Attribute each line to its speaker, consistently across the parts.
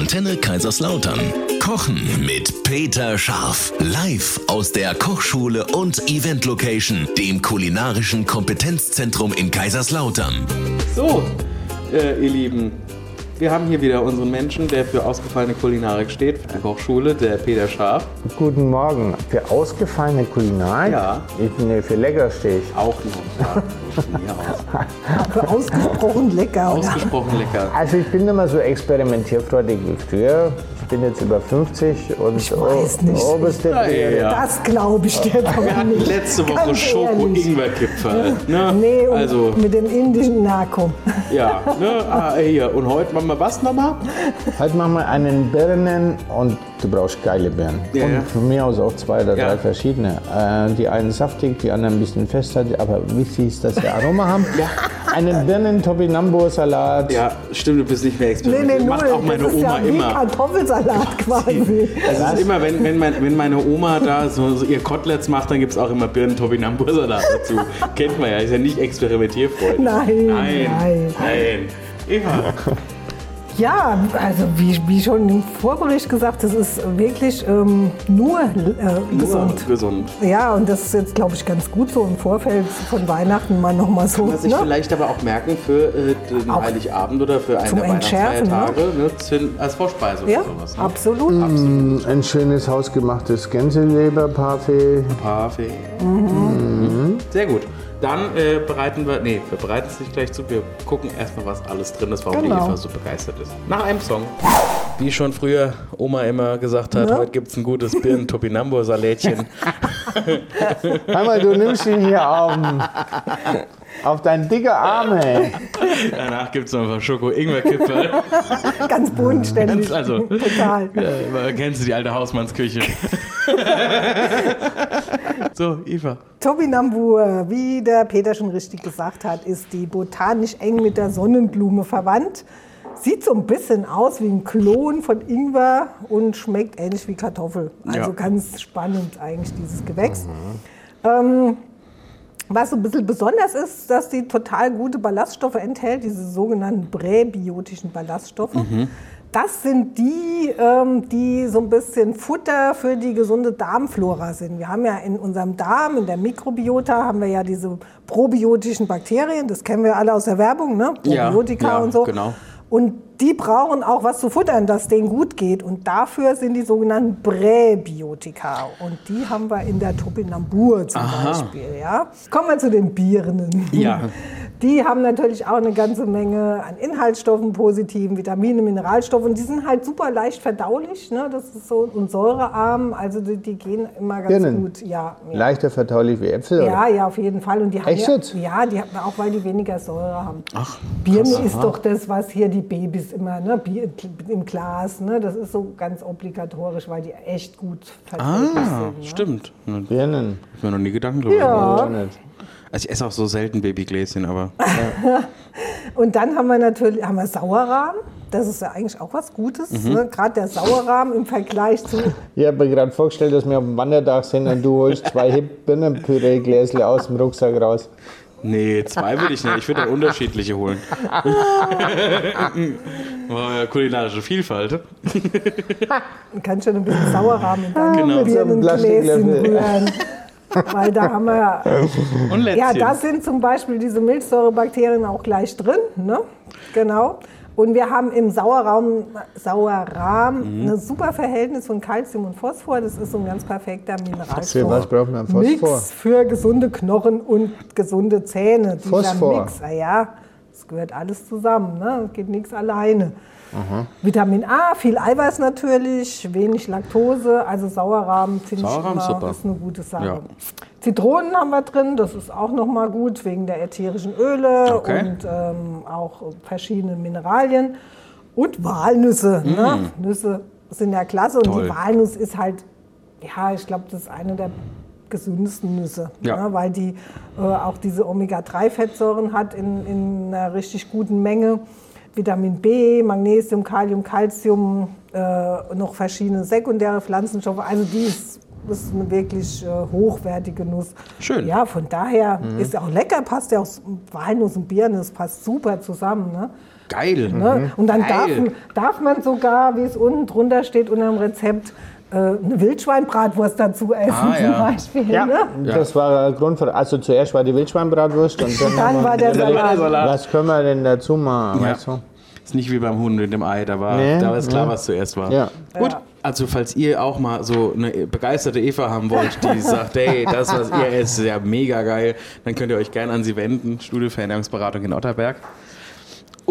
Speaker 1: Antenne Kaiserslautern. Kochen mit Peter Scharf. Live aus der Kochschule und Event Location, dem kulinarischen Kompetenzzentrum in Kaiserslautern.
Speaker 2: So, äh, ihr Lieben, wir haben hier wieder unseren Menschen, der für ausgefallene Kulinarik steht, für die Kochschule, der Peter Scharf.
Speaker 3: Guten Morgen. Für ausgefallene Kulinarik?
Speaker 2: Ja.
Speaker 3: Ich, nee, für lecker stehe ich.
Speaker 2: Auch noch. Ja.
Speaker 4: Für ausgesprochen lecker, oder?
Speaker 2: Ausgesprochen lecker.
Speaker 3: Also ich bin immer so experimentierfreudig wie früher. Ich bin jetzt über 50 und
Speaker 4: Ich weiß nicht.
Speaker 3: oberste
Speaker 2: Ja, ja.
Speaker 4: Das glaube ich dir doch
Speaker 2: Wir hatten
Speaker 4: nicht.
Speaker 2: letzte Woche. Schoko-Ingwer-Kipferl. Ne?
Speaker 4: Nee, und
Speaker 2: also,
Speaker 4: mit dem indischen Nakom.
Speaker 2: ja. Ne? Ah, hier. Und heute machen wir was nochmal?
Speaker 3: Heute machen wir einen Birnen und du brauchst geile Birnen.
Speaker 2: Ja,
Speaker 3: und
Speaker 2: ja.
Speaker 3: von mir aus auch zwei oder
Speaker 2: Ja.
Speaker 3: drei verschiedene. Äh, die einen saftig, die anderen ein bisschen fester, aber wichtig ist, dass wir Aroma haben. Einen Birnen-Topinambo-Salat.
Speaker 2: Ja, stimmt, du bist nicht mehr
Speaker 4: Nee,
Speaker 2: experimentiert.
Speaker 4: nee,
Speaker 2: Macht auch meine
Speaker 4: das ist
Speaker 2: Oma
Speaker 4: ja wie
Speaker 2: immer.
Speaker 4: Kartoffelsalat quasi.
Speaker 2: Es ist immer, wenn, wenn, mein, wenn meine Oma da so, so ihr Koteletts macht, dann gibt es auch immer birnen salat dazu. Kennt man ja, ist ja nicht experimentierfreundlich.
Speaker 4: Nein,
Speaker 2: nein.
Speaker 4: nein.
Speaker 2: nein. Eva,
Speaker 4: Ja, also wie, wie schon im Vorbericht gesagt, das ist wirklich ähm, nur äh, gesund.
Speaker 2: gesund.
Speaker 4: Ja, und das ist jetzt, glaube ich, ganz gut so im Vorfeld von Weihnachten mal nochmal so.
Speaker 2: Was sich
Speaker 4: ne?
Speaker 2: vielleicht aber auch merken für äh, den
Speaker 4: Auch
Speaker 2: Heiligabend oder für eine
Speaker 4: zum
Speaker 2: der
Speaker 4: Entschärfen,
Speaker 2: Weihnachtsfeiertage ne? zu- als Vorspeise
Speaker 4: Ja,
Speaker 2: oder sowas. Ne?
Speaker 4: absolut.
Speaker 3: Mm, Ein schönes hausgemachtes Gänseleberparfait.
Speaker 2: Parfait.
Speaker 4: Mhm.
Speaker 2: Sehr gut. Dann äh, bereiten wir, nee, wir bereiten es nicht gleich zu, wir gucken erstmal, was alles drin ist, warum
Speaker 4: Genau.
Speaker 2: die Eva so begeistert ist. Nach einem Song. Wie schon früher Oma immer gesagt hat,
Speaker 4: Ne?
Speaker 2: heute gibt es ein gutes Birnen-Topinambo-Salätchen.
Speaker 3: Hör mal, du nimmst ihn hier auf, auf deinen dicke Arme.
Speaker 2: Danach gibt es noch ein paar Schoko-Ingwer-Kipferl.
Speaker 4: Ganz bodenständig.
Speaker 2: Also,
Speaker 4: Total.
Speaker 2: ja, kennst du die alte Hausmannsküche? so, Eva.
Speaker 4: Topinambur, wie der Peter schon richtig gesagt hat, ist die botanisch eng mit der Sonnenblume verwandt. Sieht so ein bisschen aus wie ein Klon von Ingwer und schmeckt ähnlich wie Kartoffel. Also
Speaker 2: Ja.
Speaker 4: ganz spannend eigentlich dieses Gewächs. Ähm, was so ein bisschen besonders ist, dass die total gute Ballaststoffe enthält, diese sogenannten präbiotischen Ballaststoffe. Das sind die, ähm, die so ein bisschen Futter für die gesunde Darmflora sind. Wir haben ja in unserem Darm, in der Mikrobiota, haben wir ja diese probiotischen Bakterien, das kennen wir alle aus der Werbung, ne?
Speaker 2: Ja,
Speaker 4: Probiotika
Speaker 2: ja,
Speaker 4: und so.
Speaker 2: genau.
Speaker 4: Und die brauchen auch was zu futtern, dass denen gut geht. Und dafür sind die sogenannten Präbiotika. Und die haben wir in der Topinambur zum Beispiel. Ja? Kommen wir zu den Birnen.
Speaker 2: Ja.
Speaker 4: Die haben natürlich auch eine ganze Menge an Inhaltsstoffen, positiven Vitamine, Mineralstoffen. Die sind halt super leicht verdaulich. Ne? Das ist so und säurearm. Also die, die gehen immer ganz
Speaker 3: Birnen?
Speaker 4: gut. Ja, ja.
Speaker 3: Leichter verdaulich wie Äpfel.
Speaker 4: Ja,
Speaker 3: oder?
Speaker 4: ja, auf jeden Fall. Und die haben
Speaker 3: Echt
Speaker 4: ja,
Speaker 3: jetzt?
Speaker 4: ja, die haben auch weil die weniger Säure haben. Ach, Birne ist doch das, was hier die Babys immer, ne, Bier im Glas, ne, das ist so ganz obligatorisch, weil die echt gut verträglich
Speaker 2: Ah,
Speaker 4: sind. Ne?
Speaker 2: stimmt. Hab
Speaker 3: Birnen.
Speaker 2: ich mir noch nie Gedanken drüber
Speaker 4: Ja.
Speaker 2: gemacht. Also ich esse auch so selten Babygläschen, aber
Speaker 4: Und dann haben wir natürlich haben wir Sauerrahm. Das ist ja eigentlich auch was Gutes.
Speaker 2: Mhm.
Speaker 4: Ne? Gerade der Sauerrahm im Vergleich zu.
Speaker 3: Ich habe mir gerade vorgestellt, dass wir auf dem Wandertag sind und du holst zwei Birnenpüree-Gläsle aus dem Rucksack raus.
Speaker 2: nee, zwei würde ich nicht. Ich würde dann unterschiedliche holen. oh, ja, kulinarische Vielfalt.
Speaker 4: Man kann schon ein bisschen Sauerrahm in dein
Speaker 2: Genau.
Speaker 4: Birnengläschen rühren. Weil da haben wir
Speaker 2: Und Lätzchen.
Speaker 4: Ja, da sind zum Beispiel diese Milchsäurebakterien auch gleich drin. Ne? Genau. Und wir haben im Sauerraum, Sauerrahm
Speaker 2: Mhm.
Speaker 4: ein super Verhältnis von Kalzium und Phosphor. Das ist so ein ganz perfekter Mineralstoff.
Speaker 3: was braucht man Phosphor?
Speaker 4: Mix für gesunde Knochen und gesunde Zähne. Dieser
Speaker 3: Phosphor?
Speaker 4: Mix, ah ja, es gehört alles zusammen. Ne? Es geht nichts alleine. Vitamin A, viel Eiweiß natürlich, wenig Laktose, also Sauerrahm finde ich immer
Speaker 2: super.
Speaker 4: ist eine gute Sache.
Speaker 2: Ja.
Speaker 4: Zitronen haben wir drin, das ist auch nochmal gut wegen der ätherischen Öle
Speaker 2: Okay.
Speaker 4: und ähm, auch verschiedene Mineralien. Und Walnüsse. Ne? Nüsse sind ja klasse und
Speaker 2: Toll.
Speaker 4: die Walnuss ist halt, ja, ich glaube, das ist eine der gesündesten Nüsse,
Speaker 2: Ja.
Speaker 4: ne? weil die äh, auch diese Omega-3-Fettsäuren hat in, in einer richtig guten Menge. Vitamin B, Magnesium, Kalium, Calcium, äh, noch verschiedene sekundäre Pflanzenstoffe. Also die ist, ist eine wirklich äh, hochwertige Nuss.
Speaker 2: Schön.
Speaker 4: Ja, von daher ist ja auch lecker, passt ja auch Walnuss und Birne, das passt super zusammen. Ne?
Speaker 2: Geil.
Speaker 4: Ne? Und dann darf,
Speaker 2: Geil.
Speaker 4: darf man sogar, wie es unten drunter steht, unter dem Rezept, eine Wildschweinbratwurst dazu essen
Speaker 2: Ah,
Speaker 4: zum
Speaker 2: ja.
Speaker 4: Beispiel.
Speaker 3: Ja,
Speaker 4: Ne?
Speaker 3: das war der Grund für. Also zuerst war die Wildschweinbratwurst und dann,
Speaker 4: Dann war der Salat.
Speaker 2: Salat.
Speaker 3: Was können wir denn dazu machen?
Speaker 2: Ja.
Speaker 3: Weißt du?
Speaker 2: Ist nicht wie beim Huhn mit dem Ei, da war,
Speaker 3: Nee,
Speaker 2: da war es klar,
Speaker 3: ja.
Speaker 2: was zuerst war.
Speaker 3: Ja.
Speaker 2: Gut, also falls ihr auch mal so eine begeisterte Eva haben wollt, die sagt, hey, das, was ihr esst, ist ja mega geil, dann könnt ihr euch gerne an sie wenden. Studio für Ernährungsberatung in Otterberg.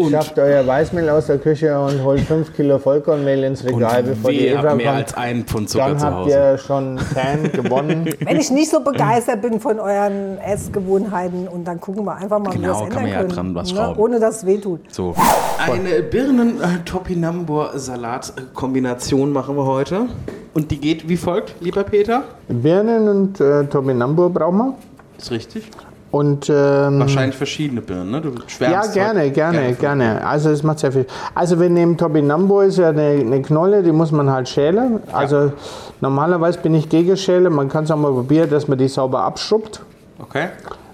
Speaker 2: Und,
Speaker 3: Schafft euer Weißmehl aus der Küche und holt 5 Kilo Vollkornmehl ins Regal, bevor die Eva
Speaker 2: mehr
Speaker 3: kommt.
Speaker 2: als einen Pfund Zucker
Speaker 3: Dann
Speaker 2: zu
Speaker 3: habt ihr schon Fan gewonnen.
Speaker 4: Wenn ich nicht so begeistert bin von euren Essgewohnheiten und dann gucken wir einfach mal, wie wir
Speaker 2: Genau,
Speaker 4: es
Speaker 2: kann
Speaker 4: ändern
Speaker 2: man ja
Speaker 4: können,
Speaker 2: dran was
Speaker 4: ne?
Speaker 2: schrauben.
Speaker 4: ohne dass es wehtut.
Speaker 2: So. Eine Birnen-Topinambur-Salat-Kombination machen wir heute. Und die geht wie folgt, lieber Peter.
Speaker 3: Birnen und äh, Topinambur brauchen wir.
Speaker 2: Ist richtig.
Speaker 3: Und ähm,
Speaker 2: Wahrscheinlich verschiedene Birnen, ne? Du
Speaker 3: ja, gerne, gerne,
Speaker 2: von-
Speaker 3: gerne. Also es macht sehr viel. Also wir nehmen Topinambur, ist ja eine, eine Knolle, die muss man halt schälen. Also normalerweise bin ich gegen Schälen. Man kann es auch mal probieren, dass man die sauber abschrubbt
Speaker 2: Okay.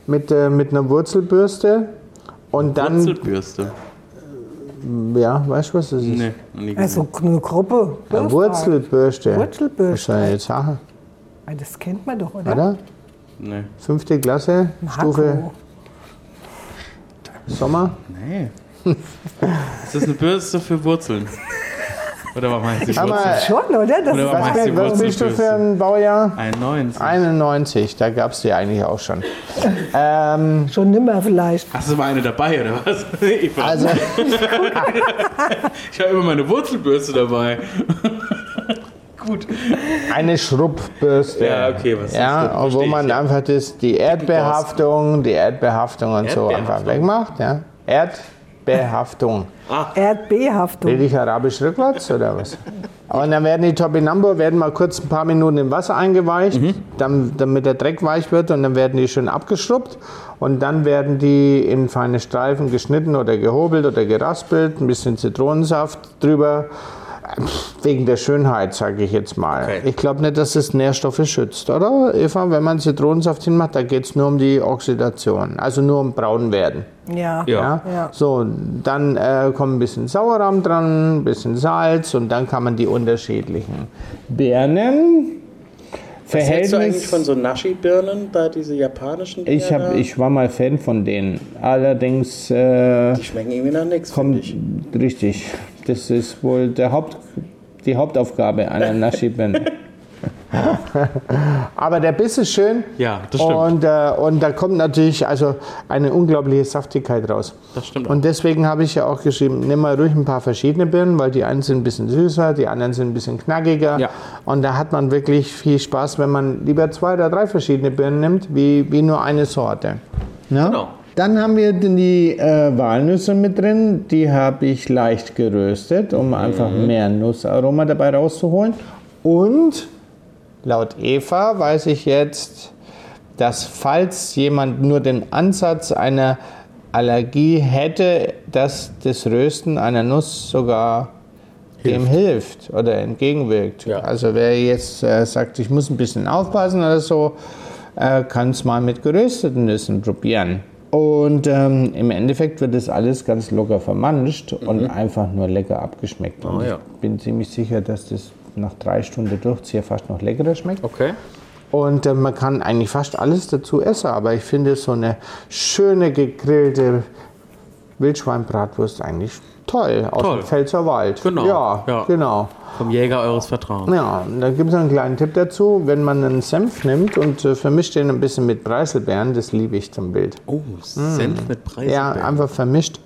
Speaker 3: mit, äh, mit einer Wurzelbürste. Und dann,
Speaker 2: Wurzelbürste.
Speaker 3: ja, weißt du, was das ist?
Speaker 2: Nee, noch nie.
Speaker 4: Also eine Gruppe.
Speaker 3: Eine Wurzelbürste.
Speaker 4: Wurzelbürste.
Speaker 3: Soll ich jetzt sagen,
Speaker 4: Das kennt man doch, oder?
Speaker 3: oder?
Speaker 2: Nee.
Speaker 3: Fünfte Klasse, Stufe
Speaker 4: Hakko.
Speaker 3: Sommer.
Speaker 2: Nee. Ist das eine Bürste für Wurzeln? Oder was meinst du?
Speaker 4: Schon, oder? Das
Speaker 2: Oder
Speaker 4: ist
Speaker 2: was du,
Speaker 3: was bist du für ein Baujahr?
Speaker 2: 91.
Speaker 3: 91, da gab es die eigentlich auch schon. Ähm,
Speaker 4: schon nimmer vielleicht.
Speaker 2: Hast du mal eine dabei, oder was? Eva?
Speaker 3: also,
Speaker 2: ich habe immer meine Wurzelbürste dabei. Gut.
Speaker 3: eine Schrubbbürste.
Speaker 2: Ja, okay, was ist
Speaker 3: Ja,
Speaker 2: das?
Speaker 3: und wo man
Speaker 2: ich,
Speaker 3: einfach das, die Erdbehaftung, die Erdbehaftung und so einfach
Speaker 2: Erdbeerhaftung.
Speaker 3: wegmacht. Ja. Erdbehaftung.
Speaker 4: Erdbehaftung.
Speaker 3: Rede ich arabisch rückwärts oder was? Und dann werden die Topinambur werden mal kurz ein paar Minuten im Wasser eingeweicht, dann, damit der Dreck weich wird und dann werden die schön abgeschrubbt und dann werden die in feine Streifen geschnitten oder gehobelt oder geraspelt, ein bisschen Zitronensaft drüber. Wegen der Schönheit, sage ich jetzt mal.
Speaker 2: Okay.
Speaker 3: Ich glaube nicht, dass es Nährstoffe schützt, oder? Eva, wenn man Zitronensaft hinmacht, da geht es nur um die Oxidation, also nur um braun werden.
Speaker 4: Ja.
Speaker 2: Ja.
Speaker 3: Ja? So, dann äh, kommt ein bisschen Sauerrahm dran, ein bisschen Salz und dann kann man die unterschiedlichen Birnen.
Speaker 2: Was hältst du eigentlich
Speaker 3: Verhältnis.
Speaker 2: von so Nashi-Birnen, da diese japanischen
Speaker 3: Ich, hab,
Speaker 2: Birnen?
Speaker 3: ich war mal Fan von denen. Allerdings äh,
Speaker 2: Die schmecken irgendwie nach nichts, ich.
Speaker 3: richtig. Das ist wohl der Haupt, die Hauptaufgabe einer Nashi-Birne. Aber der Biss ist schön.
Speaker 2: Ja, das stimmt.
Speaker 3: Und, äh, und da kommt natürlich also eine unglaubliche Saftigkeit raus.
Speaker 2: Das stimmt
Speaker 3: Und deswegen habe ich ja auch geschrieben, nimm mal ruhig ein paar verschiedene Birnen, weil die einen sind ein bisschen süßer, die anderen sind ein bisschen knackiger.
Speaker 2: Ja.
Speaker 3: Und da hat man wirklich viel Spaß, wenn man lieber zwei oder drei verschiedene Birnen nimmt, wie, wie nur eine Sorte. Ja?
Speaker 2: Genau.
Speaker 3: Dann haben wir die äh, Walnüsse mit drin. Die habe ich leicht geröstet, um einfach mehr Nussaroma dabei rauszuholen. Und laut Eva weiß ich jetzt, dass falls jemand nur den Ansatz einer Allergie hätte, dass das Rösten einer Nuss sogar dem hilft oder entgegenwirkt.
Speaker 2: Ja.
Speaker 3: Also wer jetzt äh, sagt, ich muss ein bisschen aufpassen oder so, äh, kann es mal mit gerösteten Nüssen probieren. Und ähm, im Endeffekt wird das alles ganz locker vermanscht und einfach nur lecker abgeschmeckt. Und
Speaker 2: Mhm. Ah, ja.
Speaker 3: ich bin ziemlich sicher, dass das nach drei Stunden Durchzieher fast noch leckerer schmeckt.
Speaker 2: Okay.
Speaker 3: Und äh, man kann eigentlich fast alles dazu essen, aber ich finde so eine schöne gegrillte Wildschweinbratwurst eigentlich toll aus
Speaker 2: Toll.
Speaker 3: dem Pfälzer Wald.
Speaker 2: Genau,
Speaker 3: Ja,
Speaker 2: ja.
Speaker 3: genau.
Speaker 2: Vom Jäger eures Vertrauens.
Speaker 3: Ja, da gibt es einen kleinen Tipp dazu. Wenn man einen Senf nimmt und äh, vermischt den ein bisschen mit Preiselbeeren, das liebe ich zum Bild.
Speaker 2: Oh, Senf mit Preiselbeeren.
Speaker 3: Ja, einfach vermischt.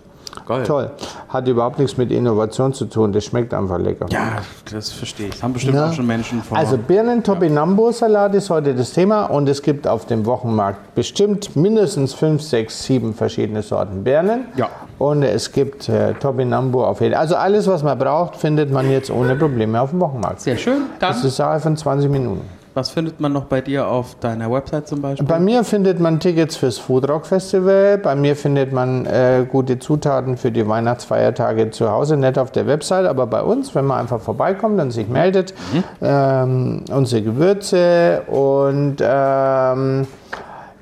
Speaker 2: Geil.
Speaker 3: Toll. Hat überhaupt nichts mit Innovation zu tun. Das schmeckt einfach lecker.
Speaker 2: Ja, das verstehe ich. Das haben bestimmt
Speaker 3: Ja.
Speaker 2: auch schon Menschen vor.
Speaker 3: Also Birnen-Topinambur-Salat ist heute das Thema und es gibt auf dem Wochenmarkt bestimmt mindestens fünf, sechs, sieben verschiedene Sorten Birnen.
Speaker 2: Ja.
Speaker 3: Und es gibt äh, Topinambur auf jeden Also alles, was man braucht, findet man jetzt ohne Probleme auf dem Wochenmarkt.
Speaker 2: Sehr schön. Dann,
Speaker 3: Das ist eine Sache von 20 Minuten.
Speaker 2: Was findet man noch bei dir auf deiner Website zum Beispiel?
Speaker 3: Bei mir findet man Tickets fürs Foodrock Festival. Bei mir findet man äh, gute Zutaten für die Weihnachtsfeiertage zu Hause, nicht auf der Website, aber bei uns, wenn man einfach vorbeikommt und sich meldet. Ähm, unsere Gewürze und ähm,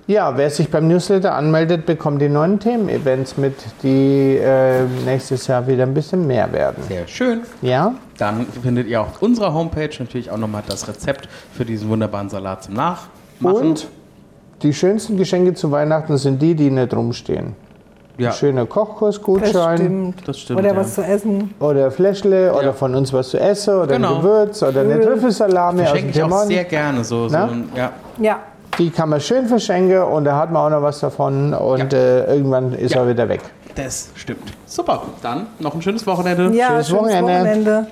Speaker 3: Ja, wer sich beim Newsletter anmeldet, bekommt die neuen Themen-Events mit, die äh, nächstes Jahr wieder ein bisschen mehr werden.
Speaker 2: Sehr schön.
Speaker 3: Ja?
Speaker 2: Dann findet ihr auf unserer Homepage natürlich auch nochmal das Rezept für diesen wunderbaren Salat zum Nachmachen.
Speaker 3: Und die schönsten Geschenke zu Weihnachten sind die, die nicht rumstehen.
Speaker 2: ja,
Speaker 3: Schöner
Speaker 4: Das
Speaker 3: Kochkursgutschein
Speaker 4: stimmt.
Speaker 2: Das stimmt,
Speaker 4: Oder
Speaker 2: ja.
Speaker 4: was zu essen.
Speaker 3: oder Fläschle oder
Speaker 2: Ja.
Speaker 3: von uns was zu essen oder
Speaker 2: Genau.
Speaker 3: ein Gewürz oder eine Trüffelsalami aus dem
Speaker 2: schenke ich auch sehr gerne. So, so ein, ja.
Speaker 4: Ja.
Speaker 3: Die kann man schön verschenken und da hat man auch noch was davon und äh, irgendwann ist
Speaker 2: Ja.
Speaker 3: er wieder weg.
Speaker 2: Das stimmt. Super. Dann noch ein schönes Wochenende.
Speaker 4: Ja,
Speaker 3: Schönes
Speaker 4: schönes
Speaker 3: Wochenende.
Speaker 4: Wochenende.